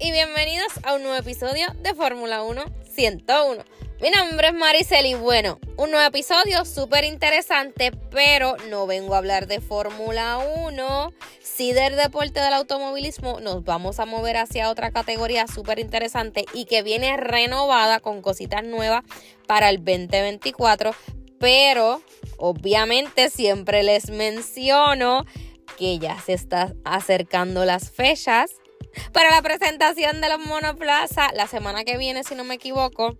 Y bienvenidos a un nuevo episodio de Fórmula 1 101. Mi nombre es Maricel y bueno, un nuevo episodio súper interesante, pero no vengo a hablar de Fórmula 1. Si del deporte del automovilismo nos vamos a mover hacia otra categoría súper interesante y que viene renovada con cositas nuevas para el 2024, pero obviamente siempre les menciono que ya se están acercando las fechas para la presentación de los monoplaza la semana que viene, si no me equivoco.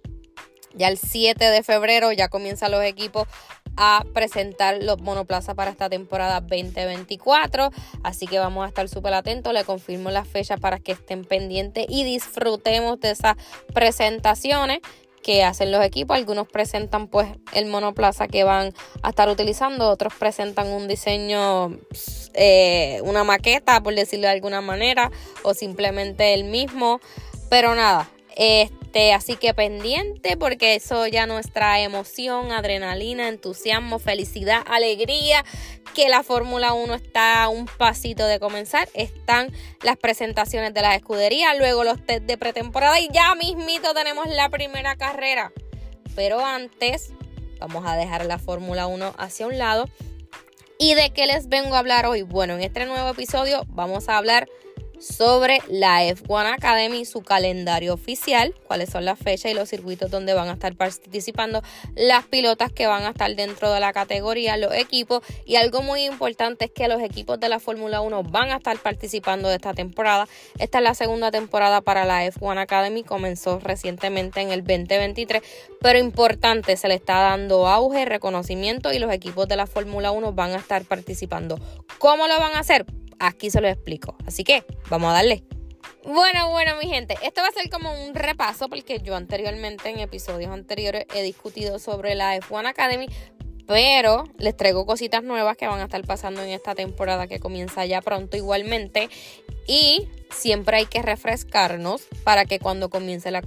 Ya el 7 de febrero ya comienzan los equipos a presentar los monoplazas para esta temporada 2024. Así que vamos a estar súper atentos. Le confirmo las fechas para que estén pendientes y disfrutemos de esas presentaciones que hacen los equipos. Algunos presentan pues el monoplaza que van a estar utilizando, otros presentan un diseño, eh, una maqueta, por decirlo de alguna manera, o simplemente el mismo. Pero nada, este, así que pendiente porque eso ya nos trae emoción, adrenalina, entusiasmo, felicidad, alegría, que la Fórmula 1 está a un pasito de comenzar. Están las presentaciones de las escuderías, luego los test de pretemporada y ya mismito tenemos la primera carrera. Pero antes, vamos a dejar la Fórmula 1 hacia un lado. ¿Y de qué les vengo a hablar hoy? Bueno, en este nuevo episodio vamos a hablar sobre la F1 Academy, su calendario oficial, cuáles son las fechas y los circuitos donde van a estar participando las pilotas que van a estar dentro de la categoría, los equipos y algo muy importante es que los equipos de la Fórmula 1 van a estar participando de esta temporada. Esta es la segunda temporada para la F1 Academy, comenzó recientemente en el 2023, pero importante, se le está dando auge, reconocimiento y los equipos de la Fórmula 1 van a estar participando. ¿Cómo lo van a hacer? Aquí se lo explico. Así que vamos a darle. Bueno, bueno, mi gente, esto va a ser como un repaso porque yo anteriormente, en episodios anteriores, he discutido sobre la F1 Academy, pero les traigo cositas nuevas que van a estar pasando en esta temporada que comienza ya pronto igualmente. Y siempre hay que refrescarnos para que cuando comience la,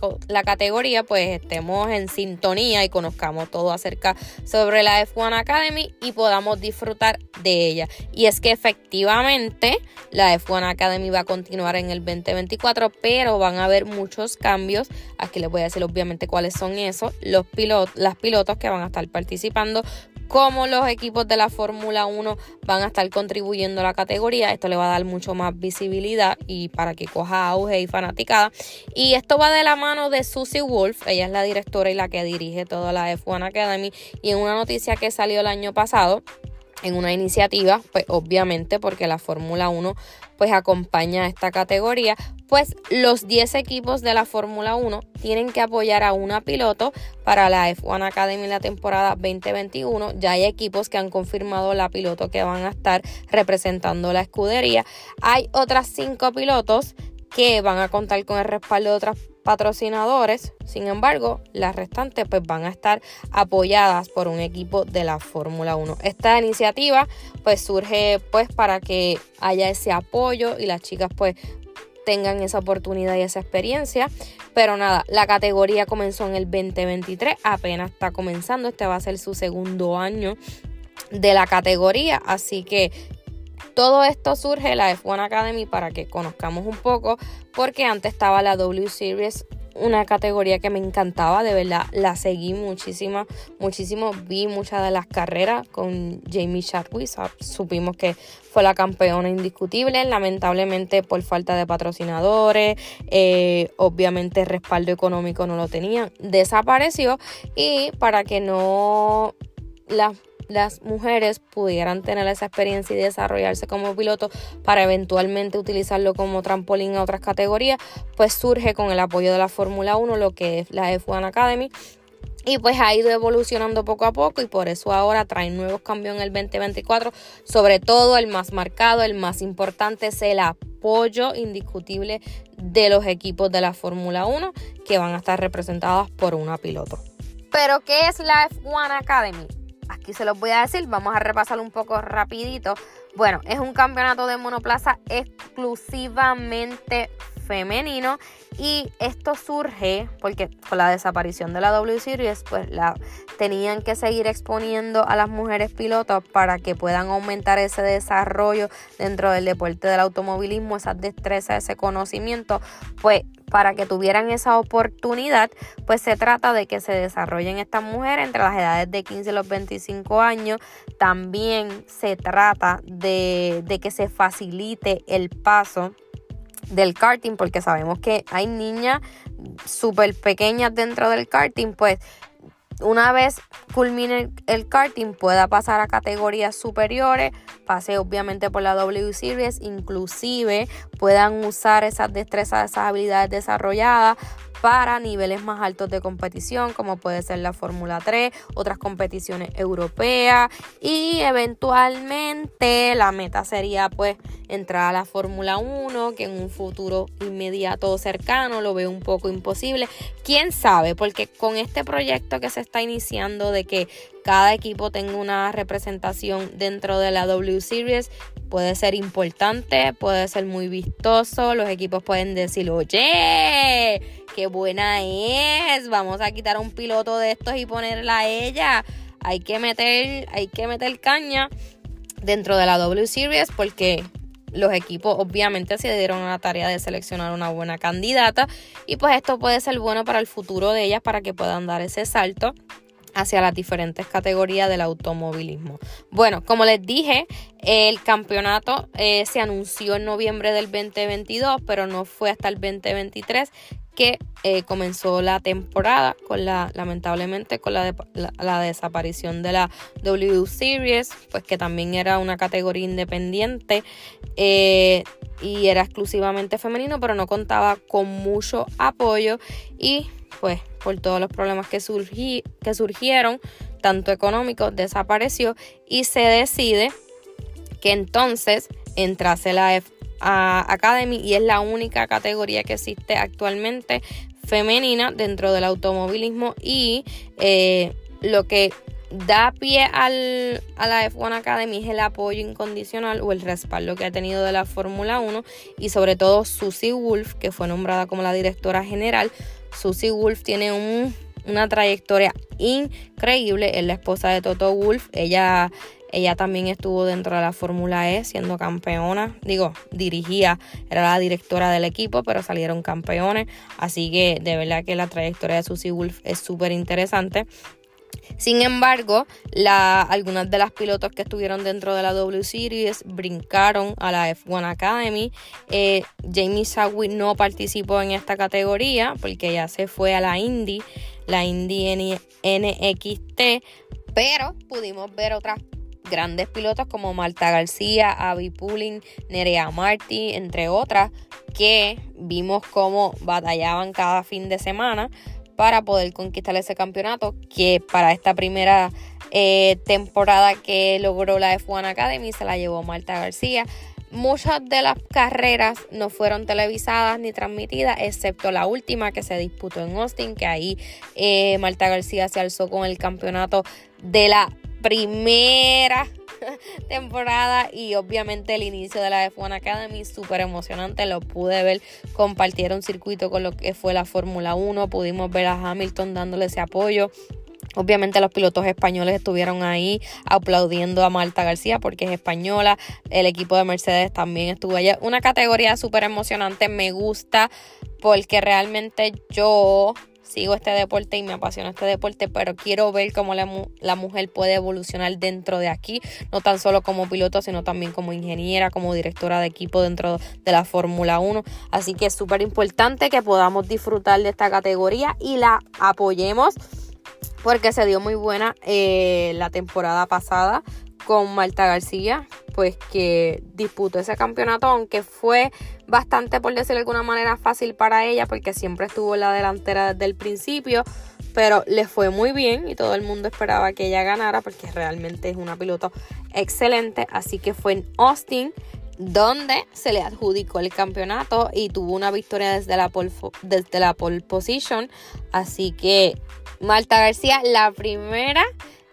categoría pues estemos en sintonía y conozcamos todo acerca sobre la F1 Academy y podamos disfrutar de ella. Y es que efectivamente la F1 Academy va a continuar en el 2024, pero van a haber muchos cambios. Aquí les voy a decir obviamente cuáles son esos, los pilotos, las pilotos que van a estar participando cómo los equipos de la Fórmula 1 van a estar contribuyendo a la categoría. Esto le va a dar mucho más visibilidad y para que coja auge y fanaticada. Y esto va de la mano de Susie Wolf, ella es la directora y la que dirige toda la F1 Academy. Y en una noticia que salió el año pasado, en una iniciativa, pues obviamente porque la Fórmula 1 pues acompaña a esta categoría, pues los 10 equipos de la Fórmula 1 tienen que apoyar a una piloto para la F1 Academy en la temporada 2021. Ya hay equipos que han confirmado la piloto que van a estar representando la escudería. Hay otras 5 pilotos que van a contar con el respaldo de otras patrocinadores. Sin embargo, las restantes pues van a estar apoyadas por un equipo de la Fórmula 1. Esta iniciativa pues surge pues para que haya ese apoyo y las chicas pues tengan esa oportunidad y esa experiencia. Pero nada, la categoría comenzó en el 2023, apenas está comenzando, este va a ser su segundo año de la categoría, así que todo esto surge la F1 Academy para que conozcamos un poco, porque antes estaba la W Series, una categoría que me encantaba, de verdad, la seguí muchísimo, muchísimo, vi muchas de las carreras con Jamie Chadwick, supimos que fue la campeona indiscutible, lamentablemente por falta de patrocinadores, eh, obviamente respaldo económico no lo tenían, desapareció y para que no las las mujeres pudieran tener esa experiencia y desarrollarse como piloto para eventualmente utilizarlo como trampolín a otras categorías, pues surge con el apoyo de la Fórmula 1 lo que es la F1 Academy. Y pues ha ido evolucionando poco a poco y por eso ahora traen nuevos cambios en el 2024. Sobre todo el más marcado, el más importante es el apoyo indiscutible de los equipos de la Fórmula 1 que van a estar representados por una piloto. Pero ¿qué es la F1 Academy? Aquí se los voy a decir, vamos a repasar un poco rapidito. Bueno, es un campeonato de monoplaza exclusivamente femenino y esto surge porque con la desaparición de la W Series pues la tenían que seguir exponiendo a las mujeres pilotos para que puedan aumentar ese desarrollo dentro del deporte del automovilismo, esas destrezas, ese conocimiento, pues para que tuvieran esa oportunidad, pues se trata de que se desarrollen estas mujeres entre las edades de 15 y los 25 años. También se trata de, de que se facilite el paso del karting, porque sabemos que hay niñas súper pequeñas dentro del karting, pues una vez culmine el karting pueda pasar a categorías superiores, pase obviamente por la W Series, inclusive puedan usar esas destrezas, esas habilidades desarrolladas para niveles más altos de competición, como puede ser la Fórmula 3, otras competiciones europeas y eventualmente la meta sería pues entrar a la Fórmula 1, que en un futuro inmediato o cercano lo veo un poco imposible. ¿Quién sabe? Porque con este proyecto que se está iniciando de que cada equipo tenga una representación dentro de la W Series, puede ser importante, puede ser muy vistoso, los equipos pueden decir, oye, qué buena es, vamos a quitar a un piloto de estos y ponerla a ella. Hay que meter, hay que meter caña dentro de la W Series porque los equipos obviamente se dieron a la tarea de seleccionar una buena candidata y pues esto puede ser bueno para el futuro de ellas para que puedan dar ese salto hacia las diferentes categorías del automovilismo. Bueno, como les dije, el campeonato eh, se anunció en noviembre del 2022, pero no fue hasta el 2023 que eh, comenzó la temporada con la lamentablemente con la, la, desaparición de la W Series pues que también era una categoría independiente eh, y era exclusivamente femenino pero no contaba con mucho apoyo y pues por todos los problemas que, que surgieron tanto económicos desapareció y se decide que entonces entrase la F Academy y es la única categoría que existe actualmente femenina dentro del automovilismo y eh, lo que da pie al, a la F1 Academy es el apoyo incondicional o el respaldo que ha tenido de la Fórmula 1 y sobre todo Susie Wolf, que fue nombrada como la directora general. Susie Wolf tiene una trayectoria increíble, es la esposa de Toto Wolf, ella ella también estuvo dentro de la Fórmula E siendo campeona. Digo, dirigía, era la directora del equipo, pero salieron campeones. Así que de verdad que la trayectoria de Susie Wolf es súper interesante. Sin embargo, algunas de las pilotos que estuvieron dentro de la W Series brincaron a la F1 Academy. Eh, Jamie Sawi no participó en esta categoría porque ya se fue a la Indy, la Indy NXT, pero pudimos ver otras grandes pilotos como Marta García, Abby Pulling, Nerea Marty, entre otras, que vimos cómo batallaban cada fin de semana para poder conquistar ese campeonato, que para esta primera eh, temporada que logró la F1 Academy se la llevó Marta García. Muchas de las carreras no fueron televisadas ni transmitidas, excepto la última que se disputó en Austin, que ahí eh, Marta García se alzó con el campeonato de la primera temporada y obviamente el inicio de la F1 Academy súper emocionante, lo pude ver, compartieron circuito con lo que fue la Fórmula 1, pudimos ver a Hamilton dándole ese apoyo. Obviamente los pilotos españoles estuvieron ahí aplaudiendo a Marta García porque es española. El equipo de Mercedes también estuvo allá. Una categoría súper emocionante. Me gusta porque realmente yo sigo este deporte y me apasiona este deporte, pero quiero ver cómo la, mujer puede evolucionar dentro de aquí, no tan solo como piloto, sino también como ingeniera, como directora de equipo dentro de la Fórmula 1. Así que es súper importante que podamos disfrutar de esta categoría y la apoyemos porque se dio muy buena eh, la temporada pasada con Marta García, pues que disputó ese campeonato, aunque fue bastante, por decirlo de alguna manera, fácil para ella, porque siempre estuvo en la delantera desde el principio, pero le fue muy bien y todo el mundo esperaba que ella ganara, porque realmente es una piloto excelente, así que fue en Austin donde se le adjudicó el campeonato y tuvo una victoria desde la pole, desde la pole position. Así que Marta García, la primera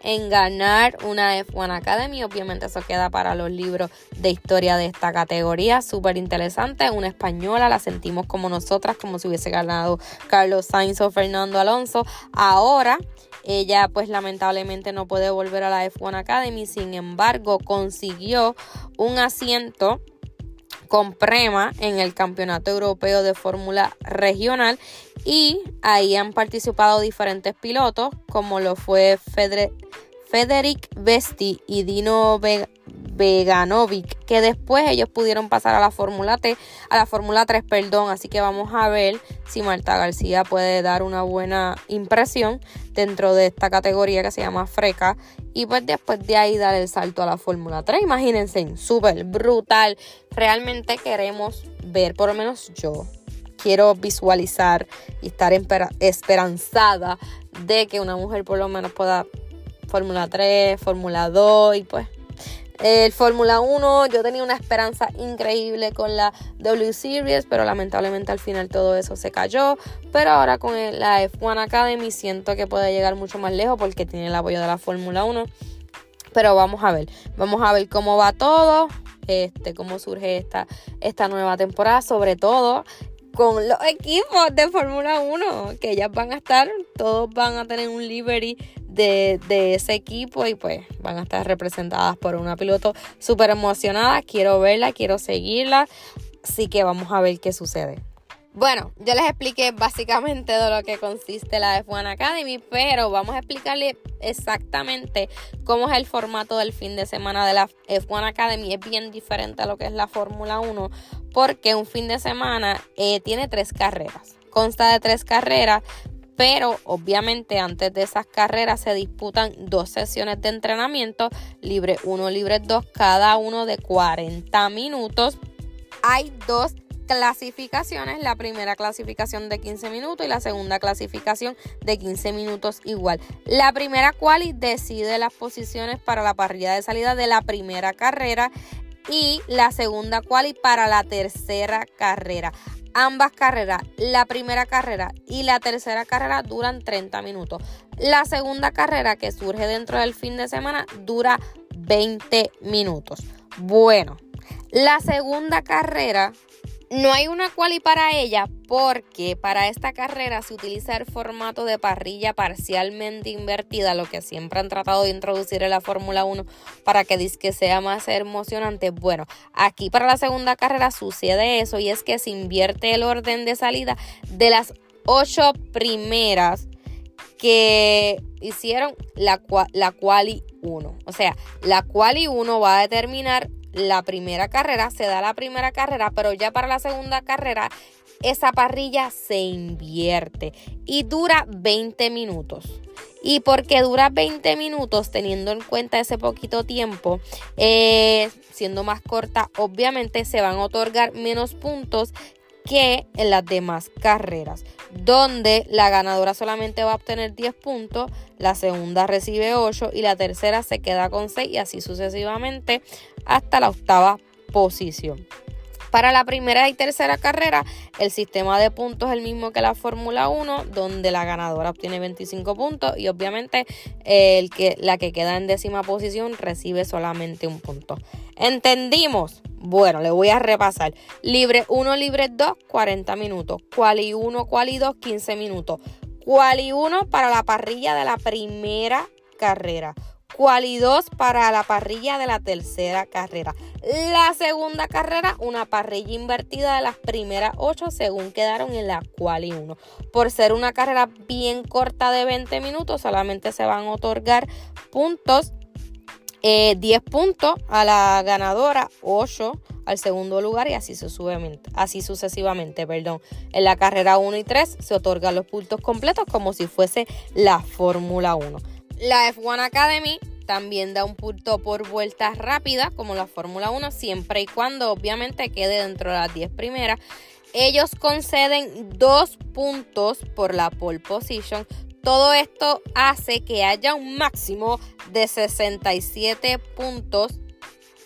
en ganar una F1 Academy. Obviamente eso queda para los libros de historia de esta categoría. Súper interesante. Una española, la sentimos como nosotras, como si hubiese ganado Carlos Sainz o Fernando Alonso. Ahora ella pues lamentablemente no puede volver a la F1 Academy. Sin embargo, consiguió un asiento con Prema en el Campeonato Europeo de Fórmula Regional y ahí han participado diferentes pilotos como lo fue Federic Vesti y Dino Veganovic, que después ellos pudieron pasar a la Fórmula T, a la Fórmula 3, perdón, así que vamos a ver si Marta García puede dar una buena impresión dentro de esta categoría que se llama Freca y pues después de ahí dar el salto a la Fórmula 3. Imagínense, súper brutal. Realmente queremos ver, por lo menos yo, quiero visualizar y estar esperanzada de que una mujer por lo menos pueda Fórmula 3, Fórmula 2 y pues el Fórmula 1, yo tenía una esperanza increíble con la W Series, pero lamentablemente al final todo eso se cayó. Pero ahora con la F1 Academy siento que puede llegar mucho más lejos porque tiene el apoyo de la Fórmula 1. Pero vamos a ver, vamos a ver cómo va todo, este, cómo surge esta, esta nueva temporada, sobre todo con los equipos de Fórmula 1, que ya van a estar, todos van a tener un livery de, ese equipo y pues van a estar representadas por una piloto súper emocionada. Quiero verla, quiero seguirla, así que vamos a ver qué sucede. Bueno, yo les expliqué básicamente de lo que consiste la F1 Academy, pero vamos a explicarle exactamente cómo es el formato del fin de semana de la F1 Academy. Es bien diferente a lo que es la Fórmula 1, porque un fin de semana eh, tiene tres carreras. Consta de tres carreras, pero obviamente antes de esas carreras se disputan dos sesiones de entrenamiento, libre 1, libre 2, cada uno de 40 minutos. Hay dos clasificaciones, la primera clasificación de 15 minutos y la segunda clasificación de 15 minutos igual. La primera quali decide las posiciones para la parrilla de salida de la primera carrera y la segunda quali para la tercera carrera. Ambas carreras, la primera carrera y la tercera carrera duran 30 minutos. La segunda carrera que surge dentro del fin de semana dura 20 minutos. Bueno, la segunda carrera no hay una quali para ella porque para esta carrera se utiliza el formato de parrilla parcialmente invertida, lo que siempre han tratado de introducir en la Fórmula 1 para que disque sea más emocionante. Bueno, aquí para la segunda carrera sucede eso y es que se invierte el orden de salida de las ocho primeras que hicieron la, la quali 1. O sea, la quali 1 va a determinar la primera carrera, se da la primera carrera, pero ya para la segunda carrera esa parrilla se invierte y dura 20 minutos. Y porque dura 20 minutos, teniendo en cuenta ese poquito tiempo, eh, siendo más corta, obviamente se van a otorgar menos puntos que en las demás carreras, donde la ganadora solamente va a obtener 10 puntos, la segunda recibe 8 y la tercera se queda con 6 y así sucesivamente hasta la octava posición. Para la primera y tercera carrera, el sistema de puntos es el mismo que la Fórmula 1, donde la ganadora obtiene 25 puntos y obviamente el que, la que queda en décima posición recibe solamente un punto. ¿Entendimos? Bueno, le voy a repasar. Libre 1, libre 2, 40 minutos. Quali 1, quali 2, 15 minutos. Quali 1 para la parrilla de la primera carrera. Quali 2 para la parrilla de la tercera carrera. La segunda carrera, una parrilla invertida de las primeras 8 según quedaron en la Quali 1. Por ser una carrera bien corta de 20 minutos, solamente se van a otorgar puntos 10 eh, puntos a la ganadora, 8 al segundo lugar y así sucesivamente, así sucesivamente, perdón. En la carrera 1 y 3 se otorgan los puntos completos como si fuese la Fórmula 1. La F1 Academy también da un punto por vuelta rápida, como la Fórmula 1, siempre y cuando obviamente quede dentro de las 10 primeras. Ellos conceden dos puntos por la pole position. Todo esto hace que haya un máximo de 67 puntos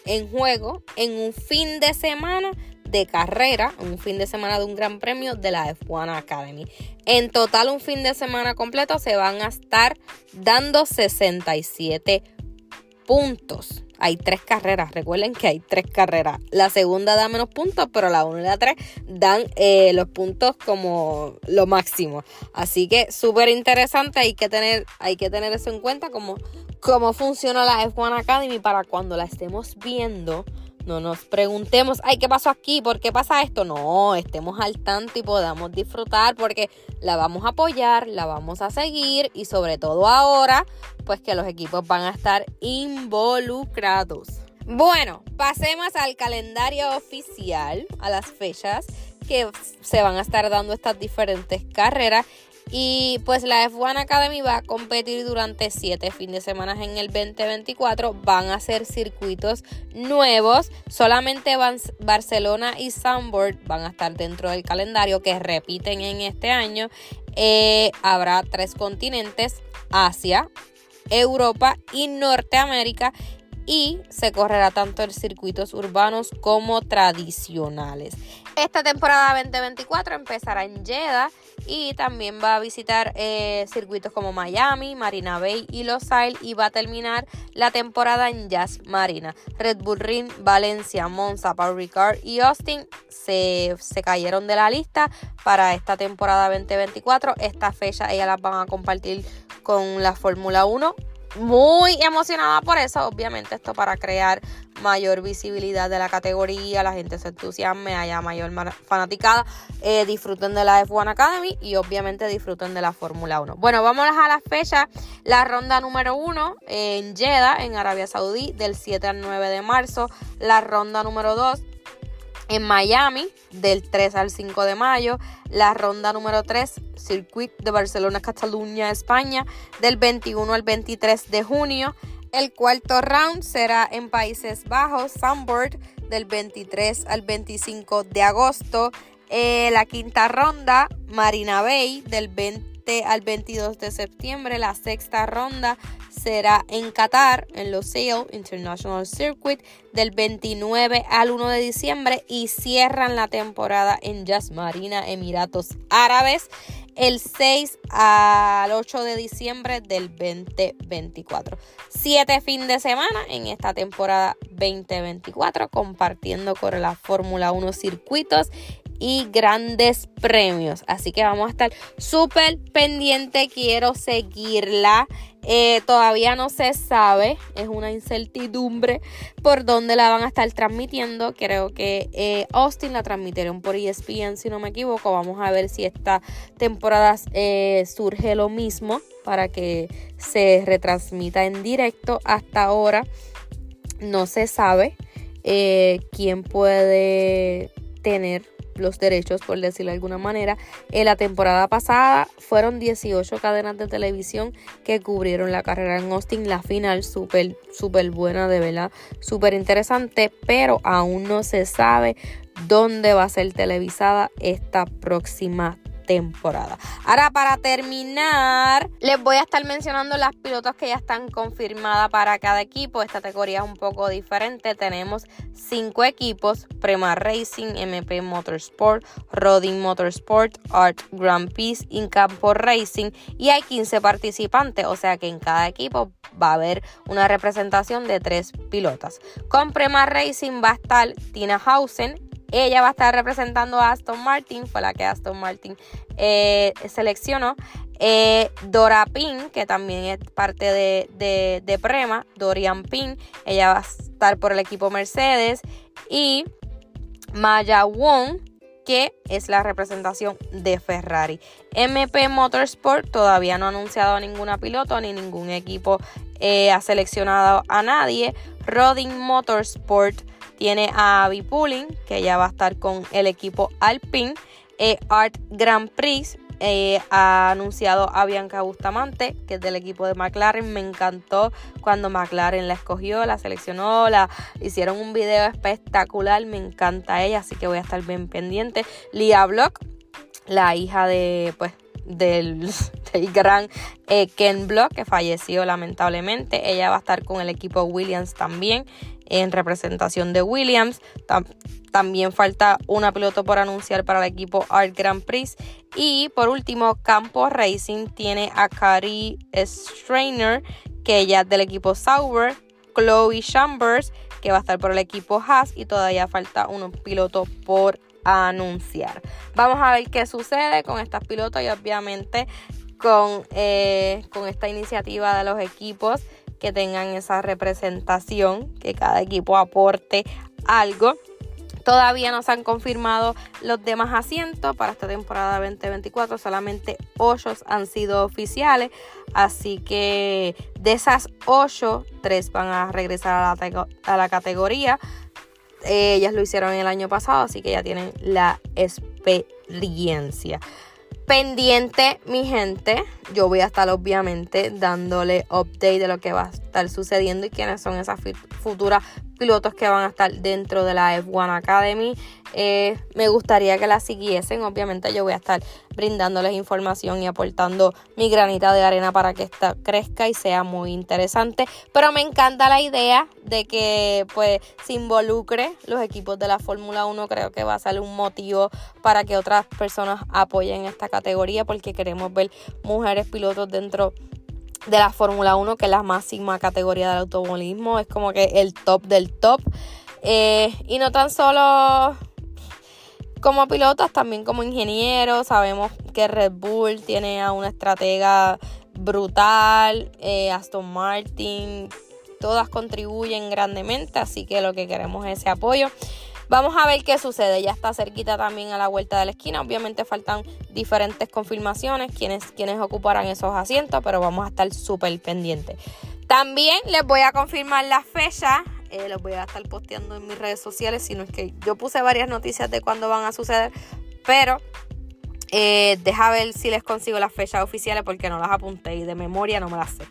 en juego en un fin de semana de carrera, un fin de semana de un gran premio de la F1 Academy. En total, un fin de semana completo se van a estar dando 67 puntos. Hay tres carreras, recuerden que hay tres carreras. La segunda da menos puntos, pero la 1 y la 3 dan eh, los puntos como lo máximo. Así que súper interesante, hay que, tener, hay que tener eso en cuenta, como cómo funciona la F1 Academy para cuando la estemos viendo no nos preguntemos, ay, ¿qué pasó aquí? ¿Por qué pasa esto? No, estemos al tanto y podamos disfrutar porque la vamos a apoyar, la vamos a seguir y sobre todo ahora, pues que los equipos van a estar involucrados. Bueno, pasemos al calendario oficial, a las fechas que se van a estar dando estas diferentes carreras y pues la F1 Academy va a competir durante 7 fines de semana en el 2024. Van a ser circuitos nuevos. Solamente Barcelona y Sunboard van a estar dentro del calendario que repiten en este año. Eh, habrá tres continentes, Asia, Europa y Norteamérica y se correrá tanto en circuitos urbanos como tradicionales. Esta temporada 2024 empezará en Jeddah y también va a visitar eh, circuitos como Miami, Marina Bay y Los Ailes y va a terminar la temporada en Jazz Marina. Red Bull Ring, Valencia, Monza, Paul Ricard y Austin se, se cayeron de la lista para esta temporada 2024. Esta fecha ellas las van a compartir con la Fórmula 1 muy emocionada por eso, obviamente esto para crear mayor visibilidad de la categoría, la gente se entusiasme, haya mayor fanaticada, eh, disfruten de la F1 Academy y obviamente disfruten de la Fórmula 1. Bueno, vamos a la fecha, la ronda número 1 en Jeddah, en Arabia Saudí, del 7 al 9 de marzo, la ronda número 2 en Miami del 3 al 5 de mayo, la ronda número 3, Circuit de Barcelona, Cataluña, España, del 21 al 23 de junio. El cuarto round será en Países Bajos, Sunboard, del 23 al 25 de agosto. Eh, la quinta ronda, Marina Bay, del 20 al 22 de septiembre. La sexta ronda, será en Qatar, en Losail International Circuit, del 29 al 1 de diciembre y cierran la temporada en Jazz Marina, Emiratos Árabes, el 6 al 8 de diciembre del 2024. Siete fin de semana en esta temporada 2024, compartiendo con la Fórmula 1 circuitos y grandes premios. Así que vamos a estar súper pendiente. Quiero seguirla. Eh, todavía no se sabe, es una incertidumbre por dónde la van a estar transmitiendo. Creo que eh, Austin la transmitieron por ESPN, si no me equivoco. Vamos a ver si esta temporada eh, surge lo mismo para que se retransmita en directo. Hasta ahora no se sabe quién puede tener los derechos, por decirlo de alguna manera. En la temporada pasada fueron 18 cadenas de televisión que cubrieron la carrera en Austin, la final súper, súper buena, de verdad, súper interesante, pero aún no se sabe dónde va a ser televisada esta próxima temporada. Ahora, para terminar, les voy a estar mencionando las pilotos que ya están confirmadas para cada equipo. Esta categoría es un poco diferente. Tenemos cinco equipos: Prema Racing, MP Motorsport, Rodin Motorsport, Art Grand Prix, Incampo Racing y hay 15 participantes, o sea que en cada equipo va a haber una representación de tres pilotas. Con Prema Racing va a estar Tina Hausen, ella va a estar representando a Aston Martin, fue la que Aston Martin eh, seleccionó. Eh, Dora Pin, que también es parte de, de, Prema, Dorian Pin, ella va a estar por el equipo Mercedes. Y Maya Wong, que es la representación de Ferrari. MP Motorsport todavía no ha anunciado a ninguna piloto ni ningún equipo eh, ha seleccionado a nadie. Rodin Motorsport tiene a Abby Pulling, que ya va a estar con el equipo Alpine. Eh, Art Grand Prix eh, ha anunciado a Bianca Bustamante, que es del equipo de McLaren. Me encantó cuando McLaren la escogió, la seleccionó, la hicieron un video espectacular. Me encanta ella, así que voy a estar bien pendiente. Lia Block, la hija de, pues, del, el gran eh, Ken Block, que falleció lamentablemente. Ella va a estar con el equipo Williams también, en representación de Williams. también falta una piloto por anunciar para el equipo Art Grand Prix. Y por último, Campo Racing tiene a Cari Strainer, que ella es del equipo Sauber. Chloe Chambers, que va a estar por el equipo Haas. Y todavía falta un piloto por anunciar. Vamos a ver qué sucede con estas pilotos y obviamente con, eh, con esta iniciativa de los equipos que tengan esa representación, que cada equipo aporte algo. Todavía no se han confirmado los demás asientos para esta temporada 2024, solamente 8 han sido oficiales, así que de esas 8, 3 van a regresar a la, a la categoría. Ellas lo hicieron el año pasado, así que ya tienen la experiencia. Pendiente, mi gente. Yo voy a estar obviamente dándole update de lo que va a estar sucediendo y quiénes son esas futuras pilotos que van a estar dentro de la F1 Academy. Eh, me gustaría que la siguiesen. Obviamente yo voy a estar brindándoles información y aportando mi granita de arena para que esta crezca y sea muy interesante. Pero me encanta la idea de que pues se involucre los equipos de la Fórmula 1. Creo que va a ser un motivo para que otras personas apoyen esta categoría porque queremos ver mujeres pilotos dentro de la Fórmula 1, que es la máxima categoría del automovilismo, es como que el top del top. Eh, y no tan solo como pilotos, también como ingenieros. Sabemos que Red Bull tiene a una estratega brutal, eh, Aston Martin, todas contribuyen grandemente, así que lo que queremos es ese apoyo. Vamos a ver qué sucede. Ya está cerquita también a la vuelta de la esquina. Obviamente faltan diferentes confirmaciones, quienes, quienes ocuparán esos asientos, pero vamos a estar súper pendientes. También les voy a confirmar la fecha. Eh, los voy a estar posteando en mis redes sociales, sino es que yo puse varias noticias de cuándo van a suceder, pero eh, deja ver si les consigo las fechas oficiales porque no las apunté y de memoria no me las sé.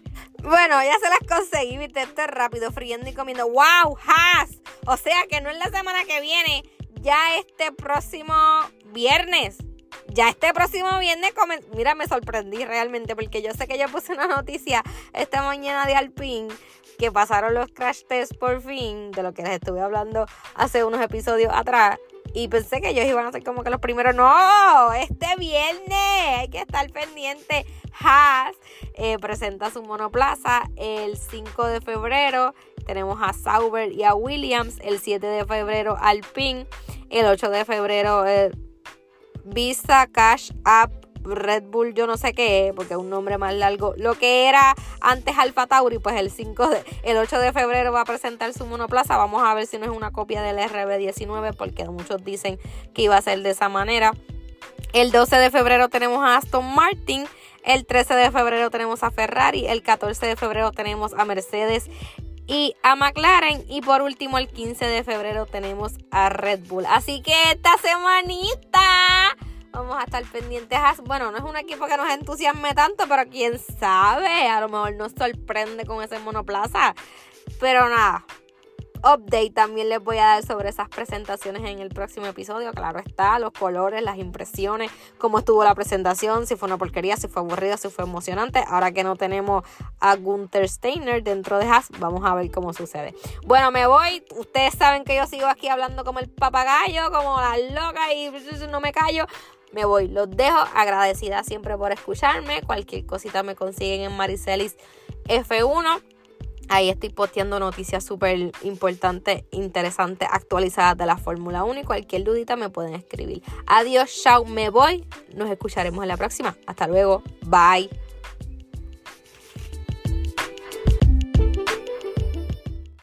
Bueno, ya se las conseguí, viste, esto es rápido, friendo y comiendo. ¡Wow! ¡Has! O sea que no es la semana que viene, ya este próximo viernes. Ya este próximo viernes, mira, me sorprendí realmente porque yo sé que yo puse una noticia esta mañana de Alpine que pasaron los crash tests por fin, de lo que les estuve hablando hace unos episodios atrás. Y pensé que ellos iban a ser como que los primeros. No, este viernes hay que estar pendiente. Haas eh, presenta su monoplaza el 5 de febrero. Tenemos a Sauber y a Williams. El 7 de febrero Alpine. El 8 de febrero eh, Visa Cash App Red Bull, yo no sé qué, porque es un nombre más largo. Lo que era antes Alfa Tauri, pues el 5 de, el 8 de febrero va a presentar su monoplaza. Vamos a ver si no es una copia del RB19, porque muchos dicen que iba a ser de esa manera. El 12 de febrero tenemos a Aston Martin. El 13 de febrero tenemos a Ferrari. El 14 de febrero tenemos a Mercedes y a McLaren. Y por último, el 15 de febrero tenemos a Red Bull. Así que esta semanita Vamos a estar pendientes. bueno, no es un equipo que nos entusiasme tanto, pero quién sabe. A lo mejor nos sorprende con ese monoplaza. Pero nada, update también les voy a dar sobre esas presentaciones en el próximo episodio. Claro está, los colores, las impresiones, cómo estuvo la presentación, si fue una porquería, si fue aburrida, si fue emocionante. Ahora que no tenemos a Gunther Steiner dentro de Haas, vamos a ver cómo sucede. Bueno, me voy. Ustedes saben que yo sigo aquí hablando como el papagayo, como la loca y no me callo me voy. Los dejo agradecida siempre por escucharme. Cualquier cosita me consiguen en Maricelis F1. Ahí estoy posteando noticias súper importantes, interesantes, actualizadas de la Fórmula 1 y cualquier dudita me pueden escribir. Adiós, chao, me voy. Nos escucharemos en la próxima. Hasta luego. Bye.